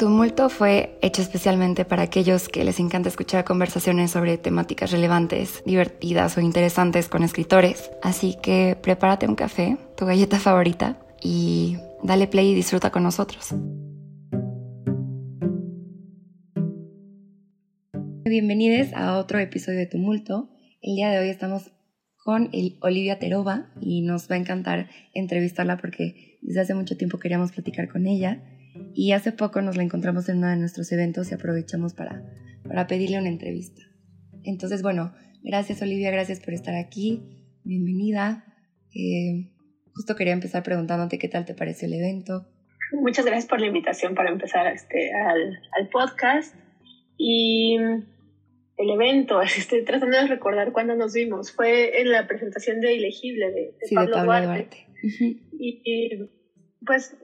Tumulto fue hecho especialmente para aquellos que les encanta escuchar conversaciones sobre temáticas relevantes, divertidas o interesantes con escritores. Así que prepárate un café, tu galleta favorita y dale play y disfruta con nosotros. Bienvenidos a otro episodio de Tumulto. El día de hoy estamos con Olivia Terova y nos va a encantar entrevistarla porque desde hace mucho tiempo queríamos platicar con ella y hace poco nos la encontramos en uno de nuestros eventos y aprovechamos para, para pedirle una entrevista. Entonces, bueno, gracias Olivia, gracias por estar aquí, bienvenida. Eh, justo quería empezar preguntándote qué tal te pareció el evento. Muchas gracias por la invitación para empezar este, al, al podcast. Y el evento, estoy tratando de recordar cuándo nos vimos, fue en la presentación de Ilegible de, Pablo, Duarte. y, pues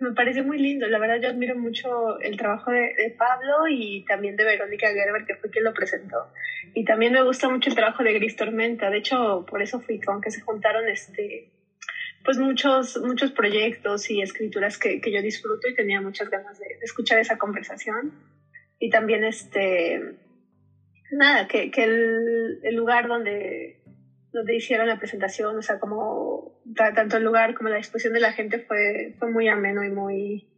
me parece muy lindo. La verdad, yo admiro mucho el trabajo de, Pablo y también de Verónica Gerber, que fue quien lo presentó. Y también me gusta mucho el trabajo de Gris Tormenta. De hecho, por eso fui, aunque se juntaron este pues muchos, muchos proyectos y escrituras que, que yo disfruto y tenía muchas ganas de, escuchar esa conversación. Y también este nada, que, que el, el lugar donde donde hicieron la presentación, o sea, como tanto el lugar como la disposición de la gente fue, fue muy ameno y muy,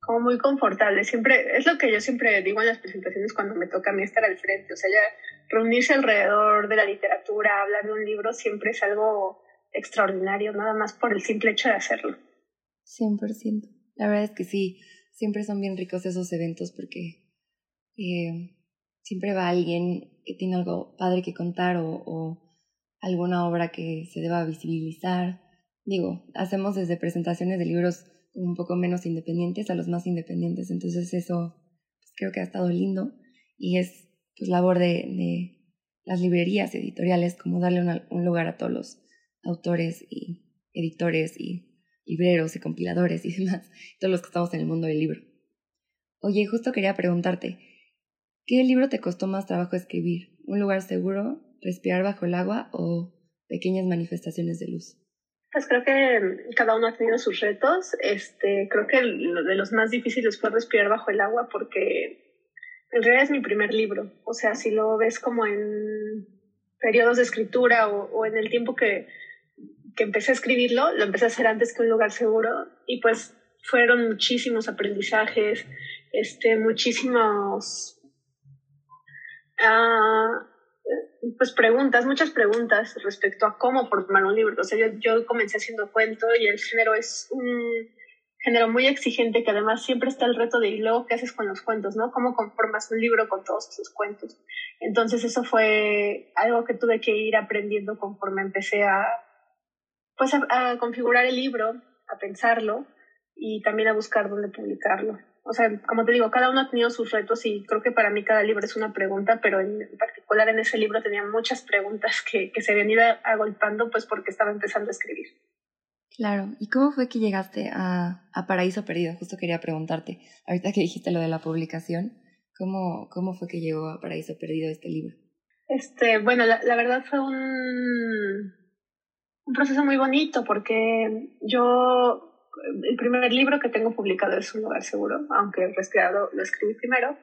como muy confortable. Siempre, es lo que yo siempre digo en las presentaciones cuando me toca a mí estar al frente, o sea, ya reunirse alrededor de la literatura, hablar de un libro, siempre es algo extraordinario, nada más por el simple hecho de hacerlo. 100%. La verdad es que sí, siempre son bien ricos esos eventos porque eh, siempre va alguien que tiene algo padre que contar o, o alguna obra que se deba visibilizar. Digo, hacemos desde presentaciones de libros un poco menos independientes a los más independientes, entonces eso pues, creo que ha estado lindo y es pues labor de, de las librerías editoriales como darle un lugar a todos los autores y editores y libreros y compiladores y demás, todos los que estamos en el mundo del libro. Oye, justo quería preguntarte, ¿qué libro te costó más trabajo escribir? ¿Un lugar seguro respirar bajo el agua o pequeñas manifestaciones de luz? Pues creo que cada uno ha tenido sus retos. Este, creo que de los más difíciles fue respirar bajo el agua porque en realidad es mi primer libro. O sea, si lo ves como en periodos de escritura o, en el tiempo que, que empecé a escribirlo, lo empecé a hacer antes que un lugar seguro y pues fueron muchísimos aprendizajes, este, muchísimos... Uh, pues preguntas, muchas preguntas respecto a cómo formar un libro. O sea, yo, yo comencé haciendo cuento y el género es un género muy exigente que además siempre está el reto de y luego qué haces con los cuentos, ¿no? ¿Cómo conformas un libro con todos esos cuentos? Entonces eso fue algo que tuve que ir aprendiendo conforme empecé a, pues a configurar el libro, a pensarlo y también a buscar dónde publicarlo o sea, como te digo, cada uno ha tenido sus retos y creo que para mí cada libro es una pregunta, pero en particular en ese libro tenía muchas preguntas que, que se habían ido agolpando pues porque estaba empezando a escribir. Claro, ¿y cómo fue que llegaste a, a Paraíso Perdido? Justo quería preguntarte, ahorita que dijiste lo de la publicación, ¿cómo, cómo fue que llegó a Paraíso Perdido este libro? Este, bueno, la, la verdad fue un, un proceso muy bonito porque yo el primer libro que tengo publicado es Un lugar seguro, aunque el respirado lo escribí primero.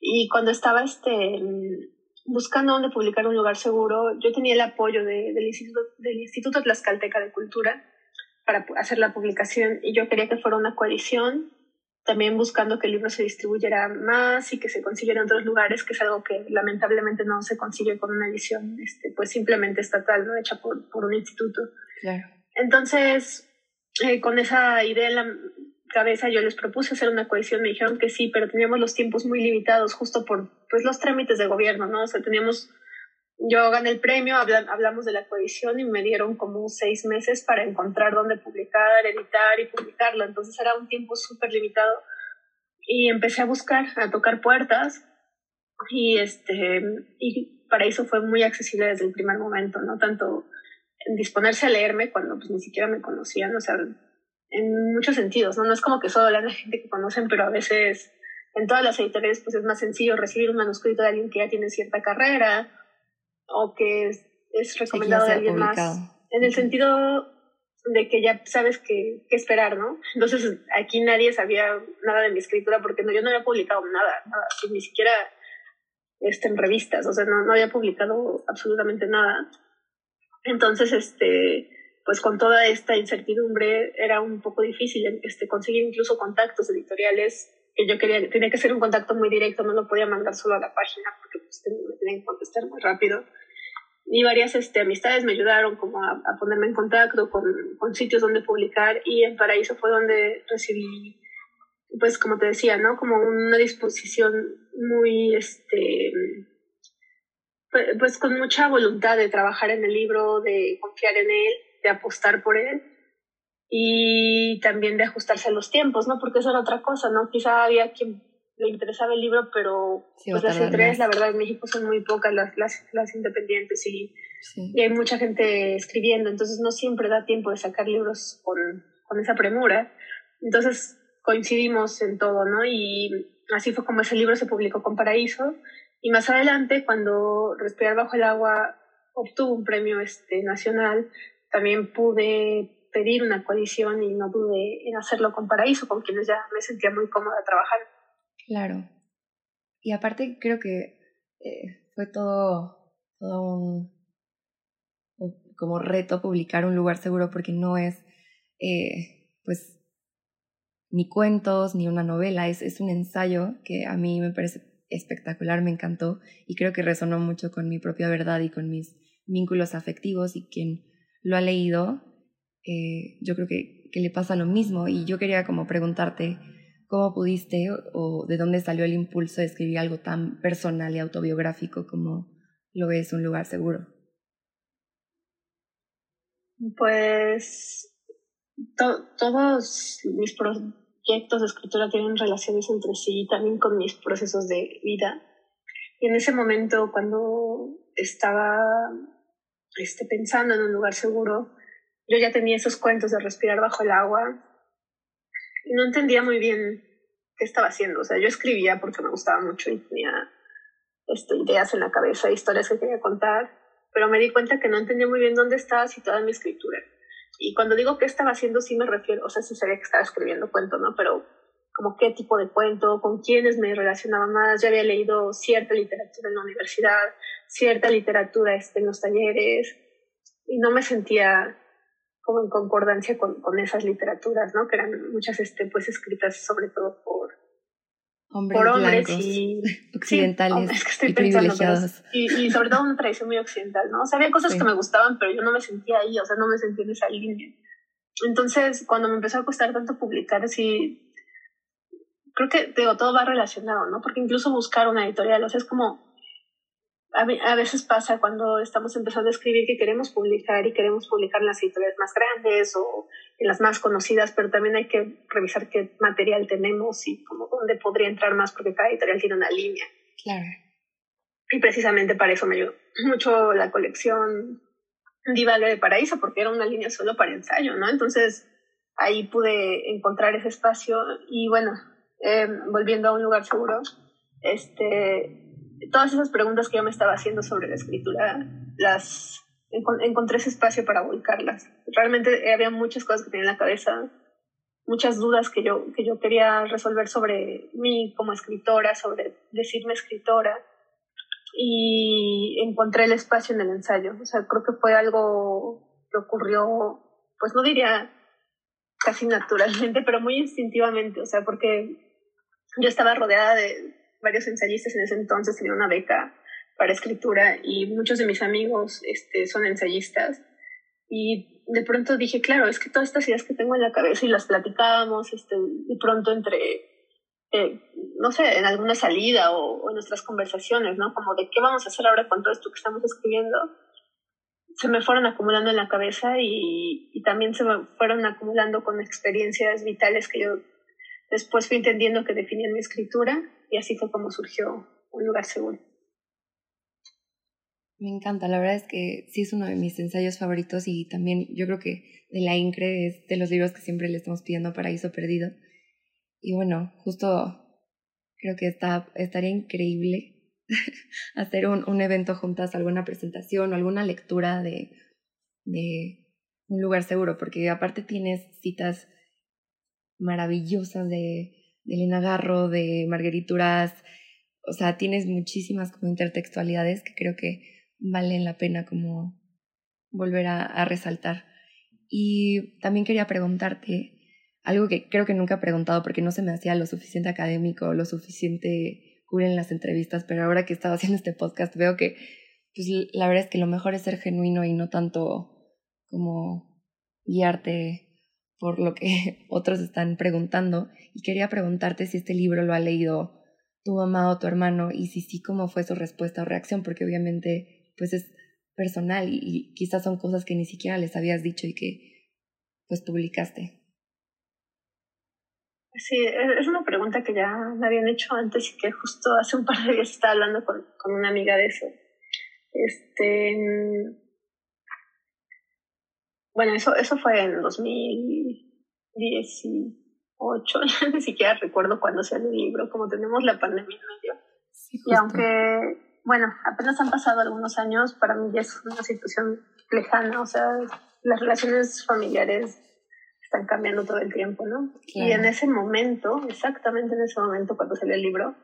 Y cuando estaba este, buscando dónde publicar un lugar seguro, yo tenía el apoyo de, del, Instituto, del Instituto Tlaxcalteca de Cultura para hacer la publicación y yo quería que fuera una coalición, también buscando que el libro se distribuyera más y que se consiguiera en otros lugares, que es algo que lamentablemente no se consigue con una edición este, pues simplemente estatal, ¿no? hecha por, por un instituto. Claro. Entonces, eh, con esa idea en la cabeza yo les propuse hacer una cohesión, me dijeron que sí, pero teníamos los tiempos muy limitados justo por pues, los trámites de gobierno, ¿no? O sea, teníamos, yo gané el premio, hablamos de la cohesión y me dieron como seis meses para encontrar dónde publicar, editar y publicarlo, entonces era un tiempo súper limitado y empecé a buscar, a tocar puertas y este, y para eso fue muy accesible desde el primer momento, ¿no? Tanto disponerse a leerme cuando pues ni siquiera me conocían, o sea, en muchos sentidos, ¿no? No es como que solo la gente que conocen, pero a veces en todas las editoriales pues es más sencillo recibir un manuscrito de alguien que ya tiene cierta carrera o que es, recomendado de alguien más. En el sentido de que ya sabes qué, esperar, ¿no? Entonces aquí nadie sabía nada de mi escritura porque no, yo no había publicado nada, nada ni siquiera este, en revistas, o sea, no, no había publicado absolutamente nada. Entonces, este, pues con toda esta incertidumbre era un poco difícil este, conseguir incluso contactos editoriales que yo quería, tenía que ser un contacto muy directo, no lo podía mandar solo a la página porque pues, me tenían que contestar muy rápido. Y varias este, amistades me ayudaron como a, ponerme en contacto con, con, sitios donde publicar y en Paraíso fue donde recibí, pues como te decía, ¿no? Como una disposición muy, este, pues, pues con mucha voluntad de trabajar en el libro, de confiar en él, de apostar por él y también de ajustarse a los tiempos, ¿no? Porque eso era otra cosa, ¿no? Quizá había quien le interesaba el libro, pero pues las entregas, la verdad, en México son muy pocas las, las, las independientes y, y, hay mucha gente escribiendo, entonces no siempre da tiempo de sacar libros con, con esa premura. Entonces coincidimos en todo, ¿no? Y así fue como ese libro se publicó con Paraíso. Y más adelante, cuando Respirar bajo el agua obtuvo un premio este, nacional, también pude pedir una coalición y no pude en hacerlo con Paraíso, con quienes ya me sentía muy cómoda trabajar. Claro. Y aparte creo que eh, fue todo, todo un como reto publicar un lugar seguro porque no es eh, pues ni cuentos ni una novela, es, es un ensayo que a mí me parece espectacular, me encantó y creo que resonó mucho con mi propia verdad y con mis vínculos afectivos y quien lo ha leído eh, yo creo que, que, le pasa lo mismo y yo quería como preguntarte cómo pudiste o, de dónde salió el impulso de escribir algo tan personal y autobiográfico como lo es un lugar seguro. Pues todos mis proyectos de escritura tienen relaciones entre sí y también con mis procesos de vida. Y en ese momento, cuando estaba este, pensando en un lugar seguro, yo ya tenía esos cuentos de respirar bajo el agua y no entendía muy bien qué estaba haciendo. O sea, yo escribía porque me gustaba mucho y tenía este, ideas en la cabeza, historias que quería contar, pero me di cuenta que no entendía muy bien dónde estaba situada mi escritura. Y cuando digo qué estaba haciendo, sí me refiero, o sea, sí sabía que estaba escribiendo cuento, ¿no? Pero como qué tipo de cuento, con quiénes me relacionaba más. Ya había leído cierta literatura en la universidad, cierta literatura este, en los talleres, y no me sentía como en concordancia con, con, esas literaturas, ¿no? Que eran muchas este, pues escritas sobre todo por hombres, por hombres y occidentales y privilegiados. y, y, sobre todo una tradición muy occidental, ¿no? O sea, había cosas que me gustaban, pero yo no me sentía ahí, o sea, no me sentía en esa línea. Entonces, cuando me empezó a costar tanto publicar, así, creo que, digo, todo va relacionado, ¿no? Porque incluso buscar una editorial, o sea, es como, a, veces pasa cuando estamos empezando a escribir que queremos publicar y queremos publicar en las editoriales más grandes o en las más conocidas, pero también hay que revisar qué material tenemos y como dónde podría entrar más, porque cada editorial tiene una línea. Claro. Y precisamente para eso me ayudó mucho la colección Divague de Paraíso, porque era una línea solo para ensayo, ¿no? Entonces ahí pude encontrar ese espacio y bueno, eh, volviendo a un lugar seguro, este, todas esas preguntas que yo me estaba haciendo sobre la escritura, las encontré ese espacio para volcarlas. Realmente había muchas cosas que tenía en la cabeza, muchas dudas que yo, que yo quería resolver sobre mí como escritora, sobre decirme escritora. Y encontré el espacio en el ensayo. O sea, creo que fue algo que ocurrió, pues no diría casi naturalmente, pero muy instintivamente. O sea, porque yo estaba rodeada de, varios ensayistas en ese entonces, tenía una beca para escritura y muchos de mis amigos este, son ensayistas. Y de pronto dije, claro, es que todas estas ideas que tengo en la cabeza y las platicábamos, este, de pronto entre, eh, no sé, en alguna salida o, en nuestras conversaciones, ¿no? Como de qué vamos a hacer ahora con todo esto que estamos escribiendo, se me fueron acumulando en la cabeza y, y también se me fueron acumulando con experiencias vitales que yo después fui entendiendo que definían mi escritura y así fue como surgió un lugar seguro. Me encanta, la verdad es que sí es uno de mis ensayos favoritos y también yo creo que de la INCRE es de los libros que siempre le estamos pidiendo Paraíso Perdido. Y bueno, justo creo que está, estaría increíble hacer un, un evento juntas, alguna presentación o alguna lectura de, de un lugar seguro, porque aparte tienes citas maravillosas de, de Elena Garro, de Marguerituras, o sea, tienes muchísimas como intertextualidades que creo que valen la pena como volver a, a resaltar. Y también quería preguntarte algo que creo que nunca he preguntado porque no se me hacía lo suficiente académico, lo suficiente cool en las entrevistas, pero ahora que estaba haciendo este podcast veo que pues la verdad es que lo mejor es ser genuino y no tanto como guiarte por lo que otros están preguntando. Y quería preguntarte si este libro lo ha leído tu mamá o tu hermano y si sí, cómo fue su respuesta o reacción, porque obviamente pues es personal y, quizás son cosas que ni siquiera les habías dicho y que pues publicaste. Sí, es una pregunta que ya me habían hecho antes y que justo hace un par de días estaba hablando con, con una amiga de eso. Este, bueno, eso, eso fue en 2018, ni siquiera recuerdo cuándo salió el libro, como tenemos la pandemia en medio. y aunque, bueno, apenas han pasado algunos años, para mí ya es una situación lejana, o sea, las relaciones familiares están cambiando todo el tiempo, ¿no? Y en ese momento, exactamente en ese momento cuando salió el libro,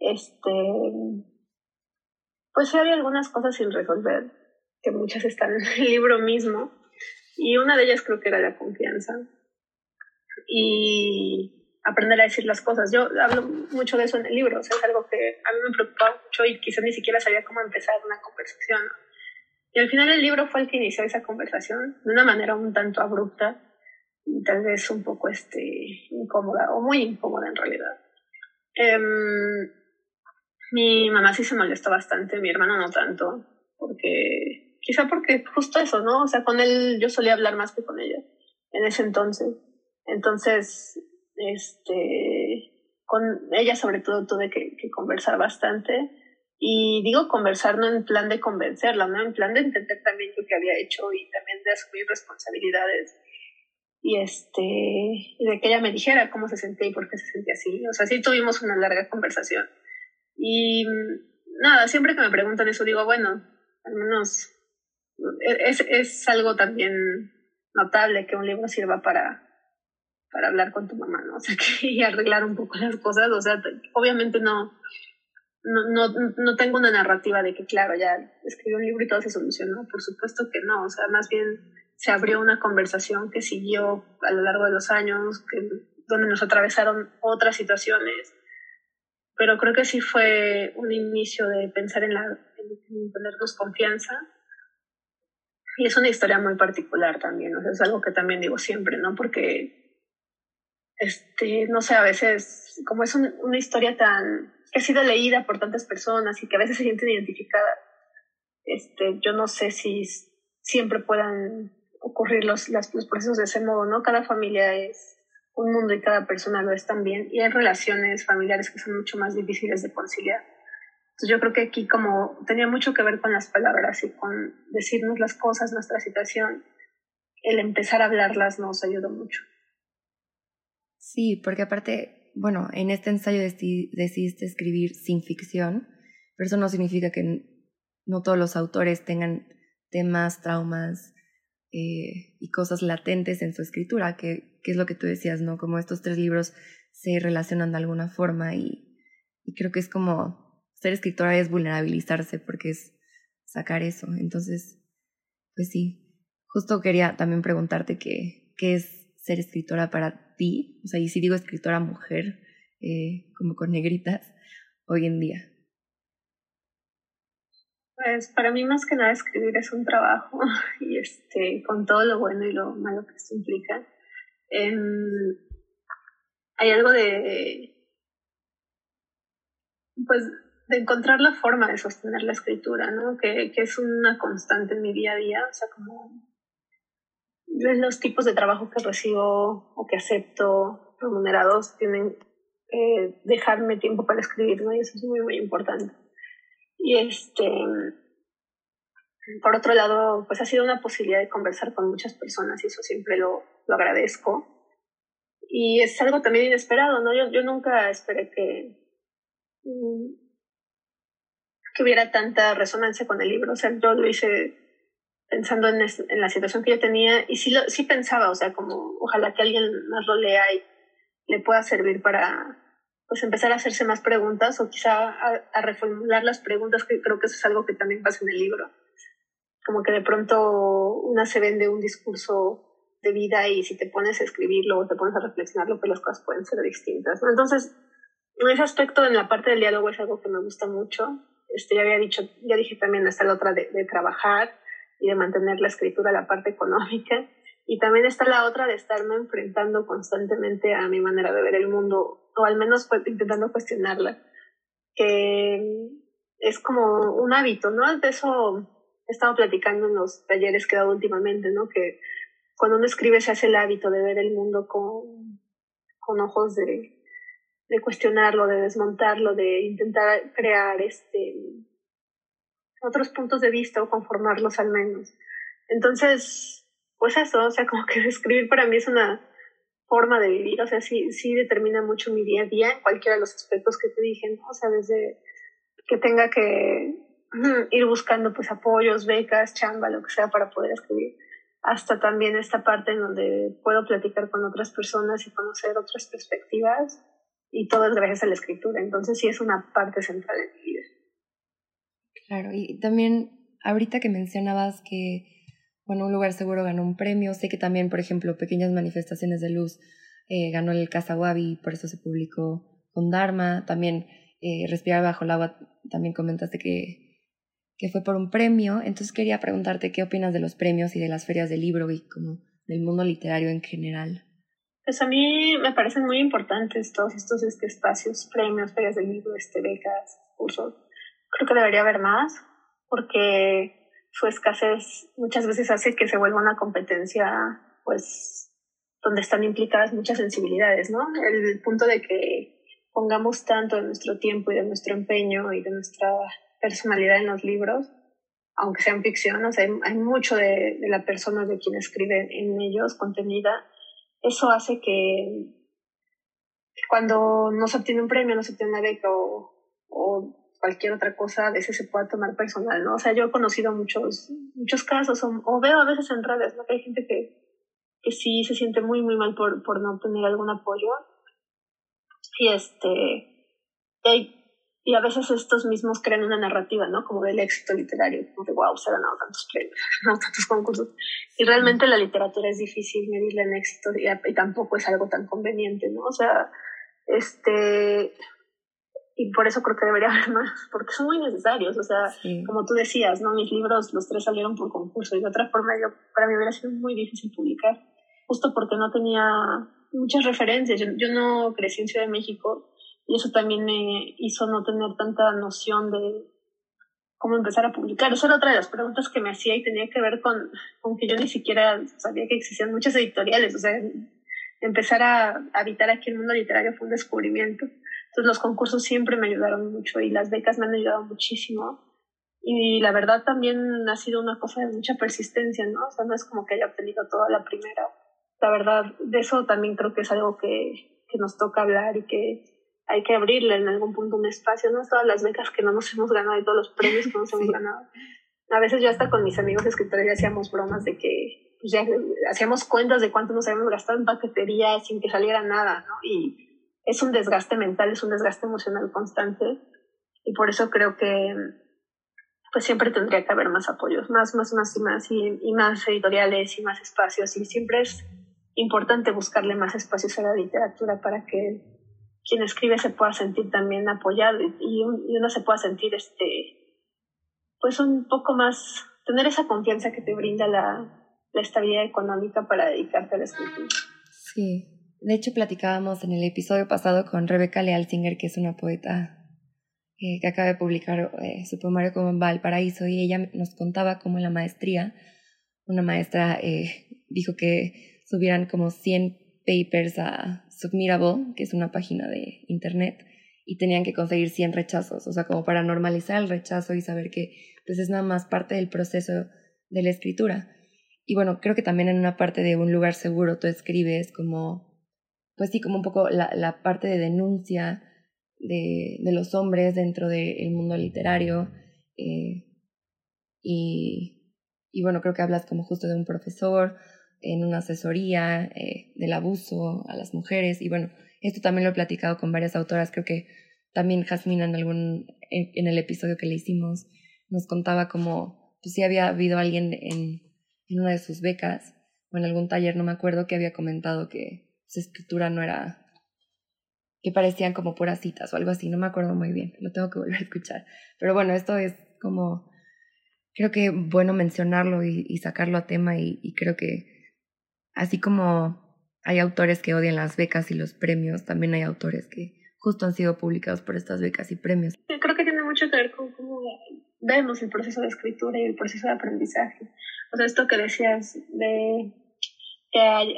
este, pues sí había algunas cosas sin resolver, que muchas están en el libro mismo, y una de ellas creo que era la confianza. Y aprender a decir las cosas. Yo hablo mucho de eso en el libro, o sea, es algo que a mí me preocupaba mucho y quizás ni siquiera sabía cómo empezar una conversación. Y al final el libro fue el que inició esa conversación de una manera un tanto abrupta, y tal vez un poco este, incómoda, o muy incómoda en realidad. Um, mi mamá sí se molestó bastante, mi hermano no tanto, porque quizá porque justo eso, ¿no? O sea, con él yo solía hablar más que con ella en ese entonces. Entonces, este, con ella sobre todo tuve que, conversar bastante. Y digo conversar no en plan de convencerla, ¿no? En plan de entender también lo que había hecho y también de asumir responsabilidades y este y de que ella me dijera cómo se sentía y por qué se sentía así. O sea, sí tuvimos una larga conversación. Y nada, siempre que me preguntan eso digo, bueno, al menos es, es algo también notable que un libro sirva para, para hablar con tu mamá, ¿no? O sea, que, y arreglar un poco las cosas. O sea, obviamente no, no, no, no tengo una narrativa de que, claro, ya escribí un libro y todo se solucionó. Por supuesto que no. O sea, más bien se abrió una conversación que siguió a lo largo de los años, que, donde nos atravesaron otras situaciones. Pero creo que sí fue un inicio de pensar en, la, en ponernos confianza. Y es una historia muy particular también, o sea, es algo que también digo siempre, ¿no? Porque, este, no sé, a veces, como es una historia tan, que ha sido leída por tantas personas y que a veces se sienten identificadas, este, yo no sé si siempre puedan ocurrir los, los procesos de ese modo, ¿no? Cada familia es un mundo y cada persona lo es también. Y hay relaciones familiares que son mucho más difíciles de conciliar. Yo creo que aquí como tenía mucho que ver con las palabras y con decirnos las cosas, nuestra situación, el empezar a hablarlas nos ayudó mucho. Sí, porque aparte, bueno, en este ensayo decidiste escribir sin ficción, pero eso no significa que no todos los autores tengan temas, traumas, eh, y cosas latentes en su escritura, que, que, es lo que tú decías, ¿no? Como estos tres libros se relacionan de alguna forma y, y creo que es como ser escritora es vulnerabilizarse porque es sacar eso. Entonces, pues sí, justo quería también preguntarte qué, qué es ser escritora para ti, o sea, y si digo escritora mujer, eh, como con negritas, hoy en día. Pues para mí más que nada escribir es un trabajo y este con todo lo bueno y lo malo que esto implica. Em, hay algo de pues de encontrar la forma de sostener la escritura, ¿no? Que, que es una constante en mi día a día, o sea, como los tipos de trabajo que recibo o que acepto remunerados tienen que dejarme tiempo para escribir, ¿no? Y eso es muy, muy importante. Y este, por otro lado, pues ha sido una posibilidad de conversar con muchas personas y eso siempre lo, lo agradezco. Y es algo también inesperado, ¿no? Yo, yo nunca esperé que, mm, que hubiera tanta resonancia con el libro. O sea, yo lo hice pensando en, en, la situación que yo tenía y sí, lo, sí pensaba, o sea, como ojalá que alguien más lo lea y le pueda servir para pues empezar a hacerse más preguntas o quizá a, a, reformular las preguntas, que creo que eso es algo que también pasa en el libro. Como que de pronto una se vende un discurso de vida y si te pones a escribirlo o te pones a reflexionarlo, pues las cosas pueden ser distintas. Entonces, en ese aspecto, en la parte del diálogo es algo que me gusta mucho. Este, ya había dicho, ya dije también, está la otra de, de trabajar y de mantener la escritura, la parte económica. Y también está la otra de estarme enfrentando constantemente a mi manera de ver el mundo, o al menos intentando cuestionarla, que es como un hábito, ¿no? De eso he estado platicando en los talleres que he dado últimamente, ¿no? Que cuando uno escribe se hace el hábito de ver el mundo con, con ojos de, de cuestionarlo, de desmontarlo, de intentar crear este, otros puntos de vista o conformarlos al menos. Entonces, pues eso, o sea, como que escribir para mí es una forma de vivir, o sea, sí, sí determina mucho mi día a día en cualquiera de los aspectos que te dije. O sea, desde que tenga que ir buscando pues apoyos, becas, chamba, lo que sea para poder escribir hasta también esta parte en donde puedo platicar con otras personas y conocer otras perspectivas y todo es gracias a la escritura. Entonces sí es una parte central de mi vida. Claro, y también ahorita que mencionabas que, bueno, un lugar seguro ganó un premio, sé que también, por ejemplo, Pequeñas Manifestaciones de Luz eh, ganó el Casawabi, por eso se publicó con Dharma, también eh, Respirar bajo el agua, también comentaste que que fue por un premio. Entonces quería preguntarte qué opinas de los premios y de las ferias del libro y como del mundo literario en general. Pues a mí me parecen muy importantes todos estos este, espacios, premios, ferias del libro, este, becas, cursos. Creo que debería haber más porque su escasez muchas veces hace que se vuelva una competencia, pues, donde están implicadas muchas sensibilidades, ¿no? El punto de que pongamos tanto de nuestro tiempo y de nuestro empeño y de nuestra personalidad en los libros, aunque sean ficción, hay, mucho de, de, la persona de quien escribe en ellos contenida. Eso hace que, cuando no se obtiene un premio, no se obtiene una beca o, cualquier otra cosa, a veces se pueda tomar personal, ¿no? O sea, yo he conocido muchos, muchos casos o, veo a veces en redes, ¿no? Que hay gente que, que sí se siente muy, muy mal por, por no obtener algún apoyo. Y este, hay y a veces estos mismos crean una narrativa, ¿no? Como del éxito literario, como de wow, se han ganado tantos premios, tantos concursos. Y realmente la literatura es difícil medirla en éxito y, tampoco es algo tan conveniente, ¿no? O sea, este. Y por eso creo que debería haber más, porque son muy necesarios. O sea, como tú decías, ¿no? Mis libros, los tres salieron por concurso y de otra forma, yo, para mí hubiera sido muy difícil publicar, justo porque no tenía muchas referencias. Yo, yo no crecí en Ciudad de México y eso también me hizo no tener tanta noción de cómo empezar a publicar. Esa era otra de las preguntas que me hacía y tenía que ver con, con que yo ni siquiera sabía que existían muchas editoriales. O sea, empezar a habitar aquí el mundo literario fue un descubrimiento. Entonces los concursos siempre me ayudaron mucho y las becas me han ayudado muchísimo. Y la verdad también ha sido una cosa de mucha persistencia, ¿no? O sea, no es como que haya obtenido toda la primera. La verdad, de eso también creo que es algo que, que nos toca hablar y que hay que abrirle en algún punto un espacio, no todas las becas que no nos hemos ganado y todos los premios que nos hemos ganado. A veces yo hasta con mis amigos escritores ya hacíamos bromas de que pues ya hacíamos cuentas de cuánto nos habíamos gastado en paquetería sin que saliera nada, ¿no? Y es un desgaste mental, es un desgaste emocional constante y por eso creo que pues siempre tendría que haber más apoyos, más, más, más y más, y, y más editoriales y más espacios, y siempre es importante buscarle más espacios a la literatura para que quien escribe se pueda sentir también apoyado y, uno se pueda sentir este pues un poco más tener esa confianza que te brinda la, la estabilidad económica para dedicarte a la escritura. Sí, de hecho platicábamos en el episodio pasado con Rebeca Lealsinger, que es una poeta eh, que acaba de publicar eh, su poemario como Valparaíso, y ella nos contaba cómo en la maestría una maestra eh, dijo que subieran como 100 papers a Submirable, que es una página de internet, y tenían que conseguir 100 rechazos, o sea, como para normalizar el rechazo y saber que pues es nada más parte del proceso de la escritura. Y bueno, creo que también en una parte de un lugar seguro tú escribes como, pues sí, como un poco la, la parte de denuncia de, de los hombres dentro del mundo literario eh, y y bueno, creo que hablas como justo de un profesor, en una asesoría eh, del abuso a las mujeres. Y bueno, esto también lo he platicado con varias autoras. Creo que también Jasmina en algún en, el episodio que le hicimos nos contaba como pues sí había habido alguien en, en una de sus becas o en algún taller, no me acuerdo, que había comentado que su escritura no era que parecían como puras citas o algo así, no me acuerdo muy bien, lo tengo que volver a escuchar. Pero bueno, esto es como, creo que bueno mencionarlo y, sacarlo a tema y creo que Así como hay autores que odian las becas y los premios, también hay autores que justo han sido publicados por estas becas y premios. Creo que tiene mucho que ver con cómo vemos el proceso de escritura y el proceso de aprendizaje. O sea, esto que decías de que hay,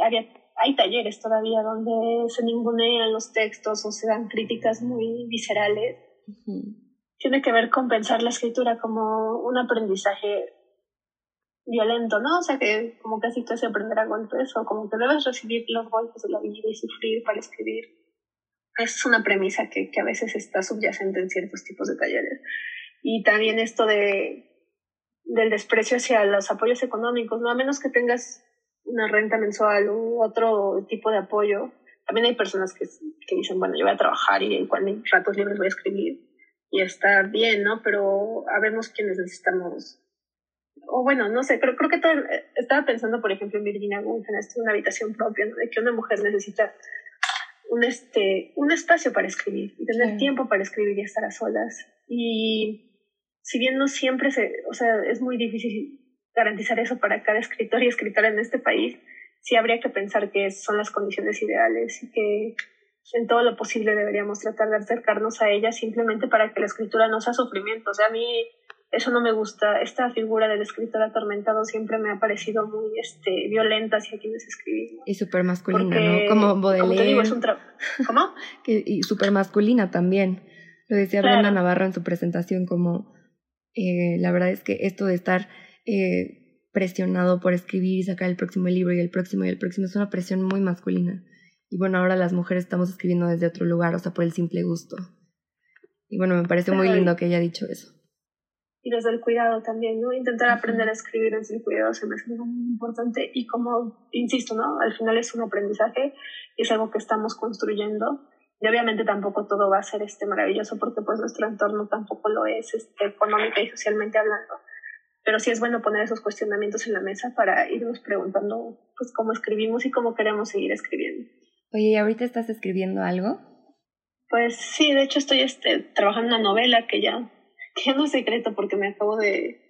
hay talleres todavía donde se ningunean los textos o se dan críticas muy viscerales. Tiene que ver con pensar la escritura como un aprendizaje violento, ¿no? O sea, que como casi te hace aprender a golpes o como que debes recibir los golpes de la vida y sufrir para escribir. Es una premisa que, que a veces está subyacente en ciertos tipos de talleres. Y también esto de, del desprecio hacia los apoyos económicos, ¿no? A menos que tengas una renta mensual u otro tipo de apoyo. También hay personas que, que dicen, bueno, yo voy a trabajar y en mis ratos libres voy a escribir. Y está bien, ¿no? Pero habemos quienes necesitamos o bueno, no sé, creo, creo que todo, eh, estaba pensando, por ejemplo, en Virginia Woolf, en una habitación propia, de que una mujer necesita un, este, un espacio para escribir y tener tiempo para escribir y estar a solas. Y si bien no siempre se, o sea, es muy difícil garantizar eso para cada escritor y escritora en este país, sí habría que pensar que son las condiciones ideales y que en todo lo posible deberíamos tratar de acercarnos a ellas simplemente para que la escritura no sea sufrimiento. O sea, a mí eso no me gusta. Esta figura del escritor atormentado siempre me ha parecido muy este, violenta hacia quienes escribimos. Y súper masculina, ¿no? Como Baudelaire. Como es un ¿Cómo? y súper masculina también. Lo decía Brenda Navarro en su presentación, como eh, la verdad es que esto de estar eh, presionado por escribir y sacar el próximo libro y el próximo y el próximo es una presión muy masculina. Y bueno, ahora las mujeres estamos escribiendo desde otro lugar, o sea, por el simple gusto. Y bueno, me parece muy lindo que haya dicho eso y desde el cuidado también, ¿no? Intentar aprender a escribir desde el cuidado se me hace muy importante y como, insisto, ¿no? Al final es un aprendizaje y es algo que estamos construyendo y obviamente tampoco todo va a ser este maravilloso porque pues nuestro entorno tampoco lo es este, económica y socialmente hablando. Pero sí es bueno poner esos cuestionamientos en la mesa para irnos preguntando pues cómo escribimos y cómo queremos seguir escribiendo. Oye, ¿y ahorita estás escribiendo algo? Pues sí, de hecho estoy este, trabajando en una novela que ya que no es secreto porque me acabo de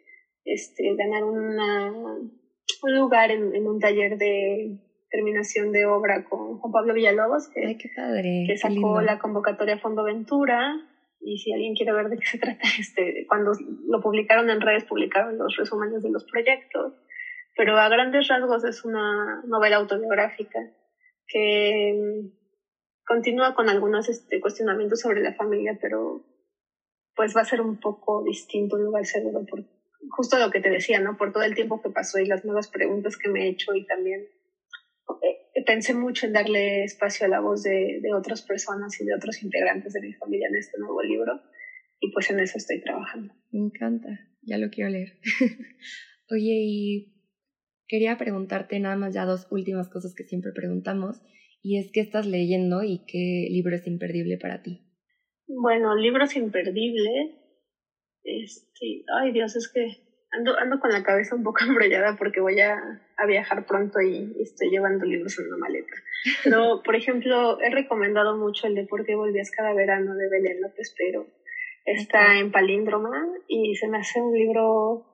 este, ganar una, un lugar en, en un taller de terminación de obra con Juan Pablo Villalobos, que, que sacó la convocatoria Fondo Ventura. Y si alguien quiere ver de qué se trata, este, cuando lo publicaron en redes, publicaron los resúmenes de los proyectos. Pero a grandes rasgos es una novela autobiográfica que continúa con algunos este, cuestionamientos sobre la familia, pero pues va a ser un poco distinto un lugar seguro por justo lo que te decía, ¿no? Por todo el tiempo que pasó y las nuevas preguntas que me he hecho y también eh, pensé mucho en darle espacio a la voz de, de otras personas y de otros integrantes de mi familia en este nuevo libro y pues en eso estoy trabajando. Me encanta, ya lo quiero leer. Oye, y quería preguntarte nada más ya dos últimas cosas que siempre preguntamos y es qué estás leyendo y qué libro es imperdible para ti. Bueno, libros imperdibles. Este, ay Dios, es que ando, ando con la cabeza un poco embrollada porque voy a, a viajar pronto y, estoy llevando libros en una maleta. Pero, por ejemplo, he recomendado mucho el de Por qué volvías cada verano de Belén López Pero. Está en Palíndroma y se me hace un libro,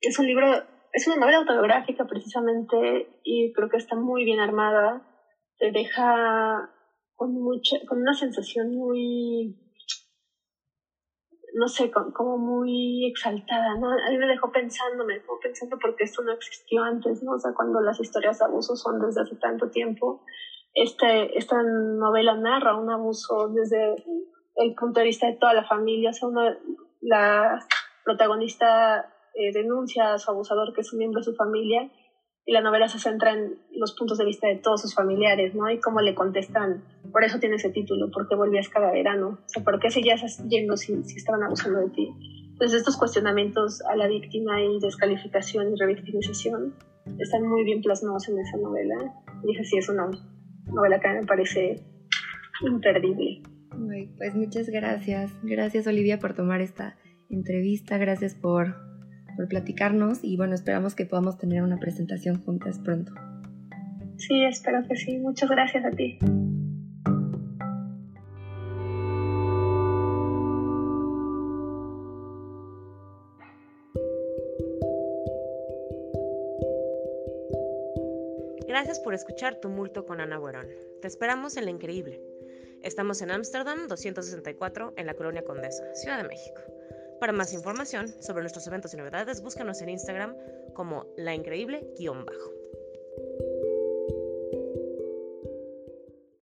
es un libro, es una novela autobiográfica precisamente y creo que está muy bien armada. Te deja con mucha, con una sensación muy no sé, como muy exaltada, ¿no? A mí me dejó pensando, me dejó pensando porque esto no existió antes, ¿no? O sea, cuando las historias de abuso son desde hace tanto tiempo, este, esta novela narra un abuso desde el punto de vista de toda la familia, o sea, uno, la protagonista eh, denuncia a su abusador que es un miembro de su familia y la novela se centra en los puntos de vista de todos sus familiares, ¿no? Y cómo le contestan, por eso tiene ese título, porque volvías cada verano, o sea, ¿por qué seguías yendo si, si estaban abusando de ti? Entonces estos cuestionamientos a la víctima y descalificación y revictimización están muy bien plasmados en esa novela. Y así es una novela que me parece imperdible. Pues muchas gracias. Gracias Olivia por tomar esta entrevista. Gracias por, por platicarnos y bueno, esperamos que podamos tener una presentación juntas pronto. Sí, espero que sí. Muchas gracias a ti. Gracias por escuchar Tumulto con Ana Buerón. Te esperamos en La Increíble. Estamos en Ámsterdam 264 en la Colonia Condesa, Ciudad de México. Para más información sobre nuestros eventos y novedades, búscanos en Instagram como La Increíble-bajo.